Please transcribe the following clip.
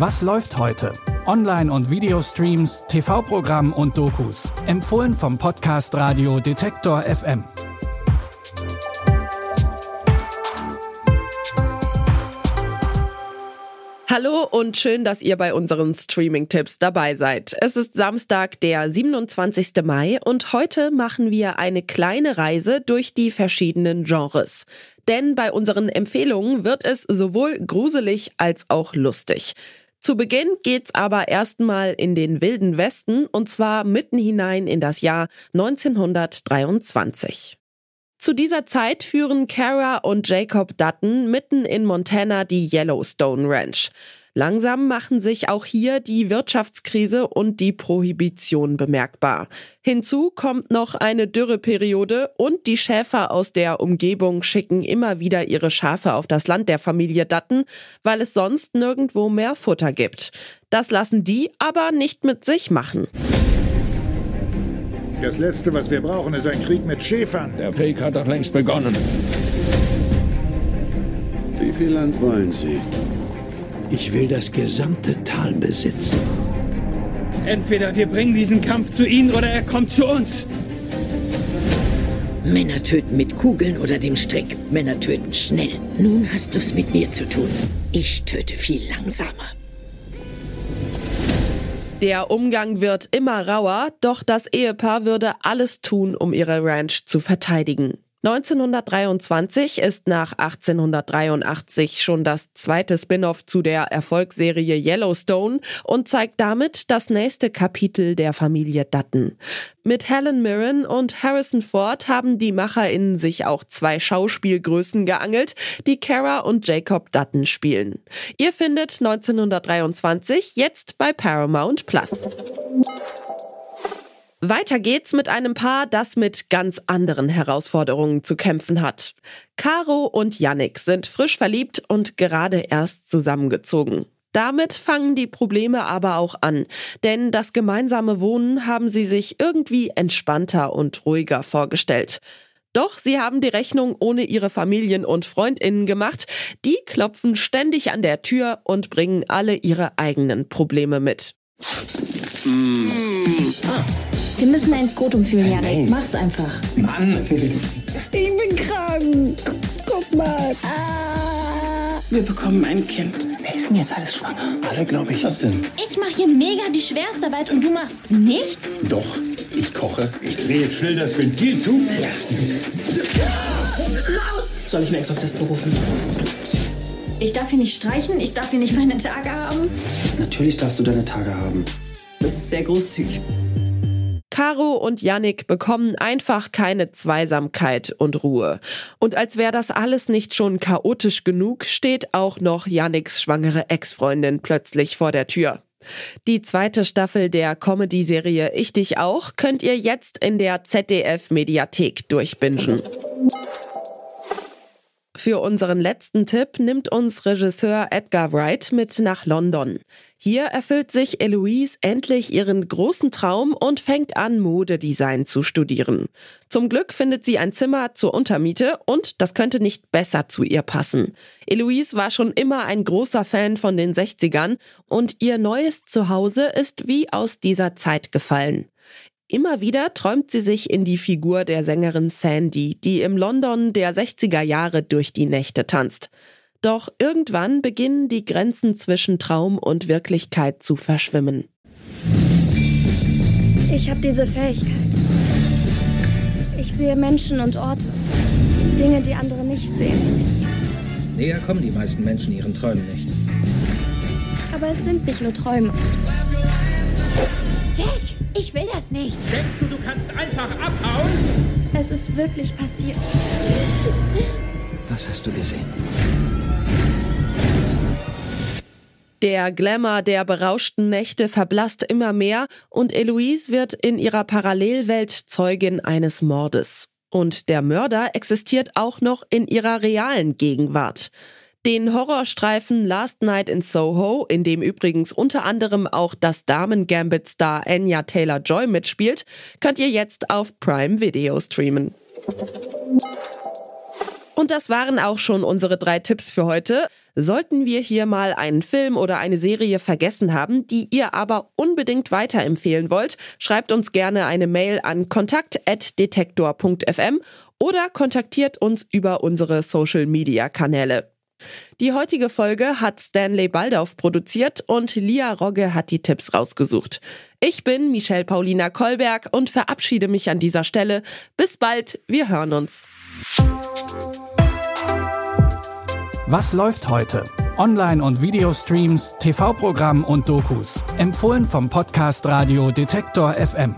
Was läuft heute? Online- und Videostreams, TV-Programm und Dokus. Empfohlen vom Podcast Radio Detektor FM. Hallo und schön, dass ihr bei unseren Streaming-Tipps dabei seid. Es ist Samstag, der 27. Mai und heute machen wir eine kleine Reise durch die verschiedenen Genres. Denn bei unseren Empfehlungen wird es sowohl gruselig als auch lustig. Zu Beginn geht's aber erstmal in den wilden Westen und zwar mitten hinein in das Jahr 1923. Zu dieser Zeit führen Kara und Jacob Dutton mitten in Montana die Yellowstone Ranch. Langsam machen sich auch hier die Wirtschaftskrise und die Prohibition bemerkbar. Hinzu kommt noch eine Dürreperiode und die Schäfer aus der Umgebung schicken immer wieder ihre Schafe auf das Land der Familie Dutton, weil es sonst nirgendwo mehr Futter gibt. Das lassen die aber nicht mit sich machen. Das Letzte, was wir brauchen, ist ein Krieg mit Schäfern. Der Krieg hat doch längst begonnen. Wie viel Land wollen Sie? Ich will das gesamte Tal besitzen. Entweder wir bringen diesen Kampf zu Ihnen oder er kommt zu uns. Männer töten mit Kugeln oder dem Strick. Männer töten schnell. Nun hast du's mit mir zu tun. Ich töte viel langsamer. Der Umgang wird immer rauer, doch das Ehepaar würde alles tun, um ihre Ranch zu verteidigen. 1923 ist nach 1883 schon das zweite Spin-off zu der Erfolgsserie Yellowstone und zeigt damit das nächste Kapitel der Familie Dutton. Mit Helen Mirren und Harrison Ford haben die MacherInnen sich auch zwei Schauspielgrößen geangelt, die Kara und Jacob Dutton spielen. Ihr findet 1923 jetzt bei Paramount Plus. Weiter geht's mit einem Paar, das mit ganz anderen Herausforderungen zu kämpfen hat. Caro und Yannick sind frisch verliebt und gerade erst zusammengezogen. Damit fangen die Probleme aber auch an, denn das gemeinsame Wohnen haben sie sich irgendwie entspannter und ruhiger vorgestellt. Doch sie haben die Rechnung ohne ihre Familien und Freundinnen gemacht. Die klopfen ständig an der Tür und bringen alle ihre eigenen Probleme mit. Mm. Wir müssen ein Skrotum fühlen, Janik. Mach's einfach. Mann! Ich bin krank. Guck mal. Ah. Wir bekommen ein Kind. Wer ist denn jetzt alles schwanger? Alle, glaube ich. Was denn? Ich mache hier mega die Schwerstarbeit und du machst nichts? Doch, ich koche. Ich drehe jetzt schnell das Ventil zu. Ja. Raus! Soll ich einen Exorzisten rufen? Ich darf hier nicht streichen, ich darf hier nicht meine Tage haben. Natürlich darfst du deine Tage haben. Das ist sehr großzügig. Caro und Yannick bekommen einfach keine Zweisamkeit und Ruhe. Und als wäre das alles nicht schon chaotisch genug, steht auch noch Yannicks schwangere Ex-Freundin plötzlich vor der Tür. Die zweite Staffel der Comedy-Serie Ich dich auch könnt ihr jetzt in der ZDF-Mediathek durchbingen. Für unseren letzten Tipp nimmt uns Regisseur Edgar Wright mit nach London. Hier erfüllt sich Eloise endlich ihren großen Traum und fängt an, Modedesign zu studieren. Zum Glück findet sie ein Zimmer zur Untermiete und das könnte nicht besser zu ihr passen. Eloise war schon immer ein großer Fan von den 60ern und ihr neues Zuhause ist wie aus dieser Zeit gefallen. Immer wieder träumt sie sich in die Figur der Sängerin Sandy, die im London der 60er Jahre durch die Nächte tanzt. Doch irgendwann beginnen die Grenzen zwischen Traum und Wirklichkeit zu verschwimmen. Ich habe diese Fähigkeit. Ich sehe Menschen und Orte. Dinge, die andere nicht sehen. Näher kommen die meisten Menschen ihren Träumen nicht. Aber es sind nicht nur Träume. Jack, ich will das nicht. Denkst du, du kannst einfach abhauen? Es ist wirklich passiert. Was hast du gesehen? Der Glamour der berauschten Nächte verblasst immer mehr und Eloise wird in ihrer Parallelwelt Zeugin eines Mordes. Und der Mörder existiert auch noch in ihrer realen Gegenwart. Den Horrorstreifen Last Night in Soho, in dem übrigens unter anderem auch das Damen-Gambit-Star Anya Taylor-Joy mitspielt, könnt ihr jetzt auf Prime Video streamen. Und das waren auch schon unsere drei Tipps für heute. Sollten wir hier mal einen Film oder eine Serie vergessen haben, die ihr aber unbedingt weiterempfehlen wollt, schreibt uns gerne eine Mail an kontakt.detektor.fm oder kontaktiert uns über unsere Social Media Kanäle. Die heutige Folge hat Stanley Baldauf produziert und Lia Rogge hat die Tipps rausgesucht. Ich bin Michelle Paulina Kolberg und verabschiede mich an dieser Stelle. Bis bald, wir hören uns. Was läuft heute? Online- und Videostreams, TV-Programm und Dokus. Empfohlen vom Podcast Radio Detektor FM.